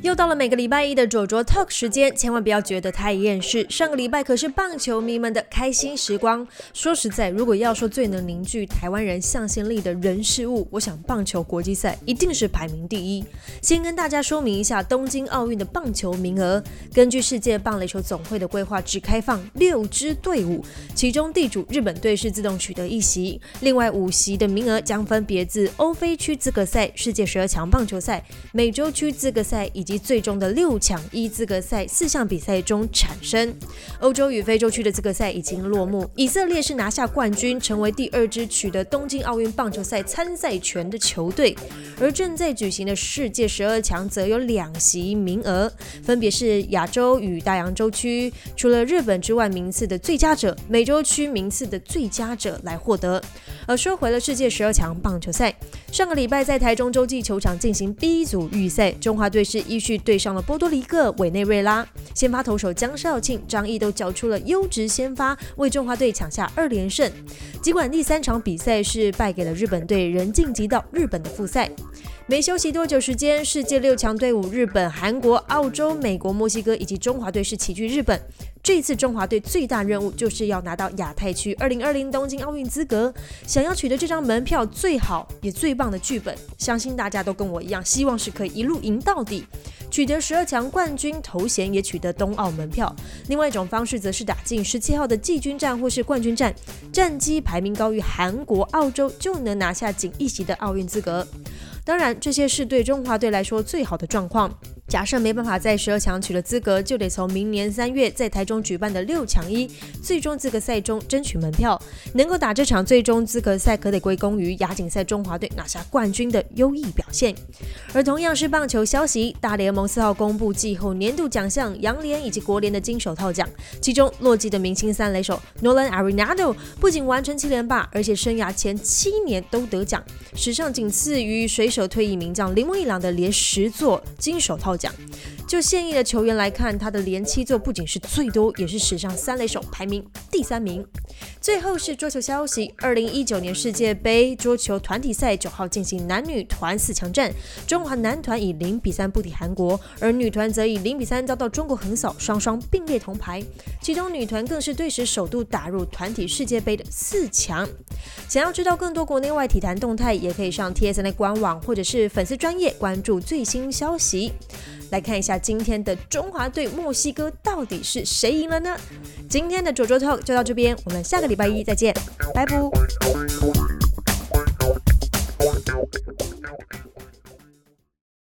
又到了每个礼拜一的卓卓 Talk 时间，千万不要觉得太厌世。上个礼拜可是棒球迷们的开心时光。说实在，如果要说最能凝聚台湾人向心力的人事物，我想棒球国际赛一定是排名第一。先跟大家说明一下东京奥运的棒球名额，根据世界棒垒球总会的规划，只开放六支队伍，其中地主日本队是自动取得一席，另外五席的名额将分别自欧非区资格赛、世界十二强棒球赛、美洲区资格赛以及最终的六强一资格赛四项比赛中产生。欧洲与非洲区的资格赛已经落幕，以色列是拿下冠军，成为第二支取得东京奥运棒球赛参赛权的球队。而正在举行的世界十二强则有两席名额，分别是亚洲与大洋洲区，除了日本之外，名次的最佳者，美洲区名次的最佳者来获得。而说回了世界十二强棒球赛，上个礼拜在台中洲际球场进行 B 组预赛，中华队是一继续对上了波多黎各、委内瑞拉。先发投手江少庆、张毅都缴出了优质先发，为中华队抢下二连胜。尽管第三场比赛是败给了日本队，仍晋级到日本的复赛。没休息多久时间，世界六强队伍日本、韩国、澳洲、美国、墨西哥以及中华队是齐聚日本。这次中华队最大任务就是要拿到亚太区二零二零东京奥运资格。想要取得这张门票，最好也最棒的剧本，相信大家都跟我一样，希望是可以一路赢到底，取得十二强冠军头衔，也取得冬奥门票。另外一种方式则是打进十七号的季军战或是冠军战，战绩排名高于韩国、澳洲，就能拿下仅一席的奥运资格。当然，这些是对中华队来说最好的状况。假设没办法在十二强取得资格，就得从明年三月在台中举办的六强一最终资格赛中争取门票。能够打这场最终资格赛，可得归功于亚锦赛中华队拿下冠军的优异表现。而同样是棒球消息，大联盟四号公布季后年度奖项，洋联以及国联的金手套奖，其中洛基的明星三垒手 Nolan Arenado 不仅完成七连霸，而且生涯前七年都得奖，史上仅次于水手退役名将铃木一朗的连十座金手套。奖。就现役的球员来看，他的连七座不仅是最多，也是史上三垒手排名第三名。最后是桌球消息：二零一九年世界杯桌球团体赛九号进行男女团四强战，中华男团以零比三不敌韩国，而女团则以零比三遭到中国横扫，双双并列铜牌。其中女团更是队史首度打入团体世界杯的四强。想要知道更多国内外体坛动态，也可以上 TSN 的官网或者是粉丝专业关注最新消息。来看一下今天的中华队墨西哥到底是谁赢了呢？今天的卓卓 talk 就到这边，我们下个礼拜一再见，拜拜。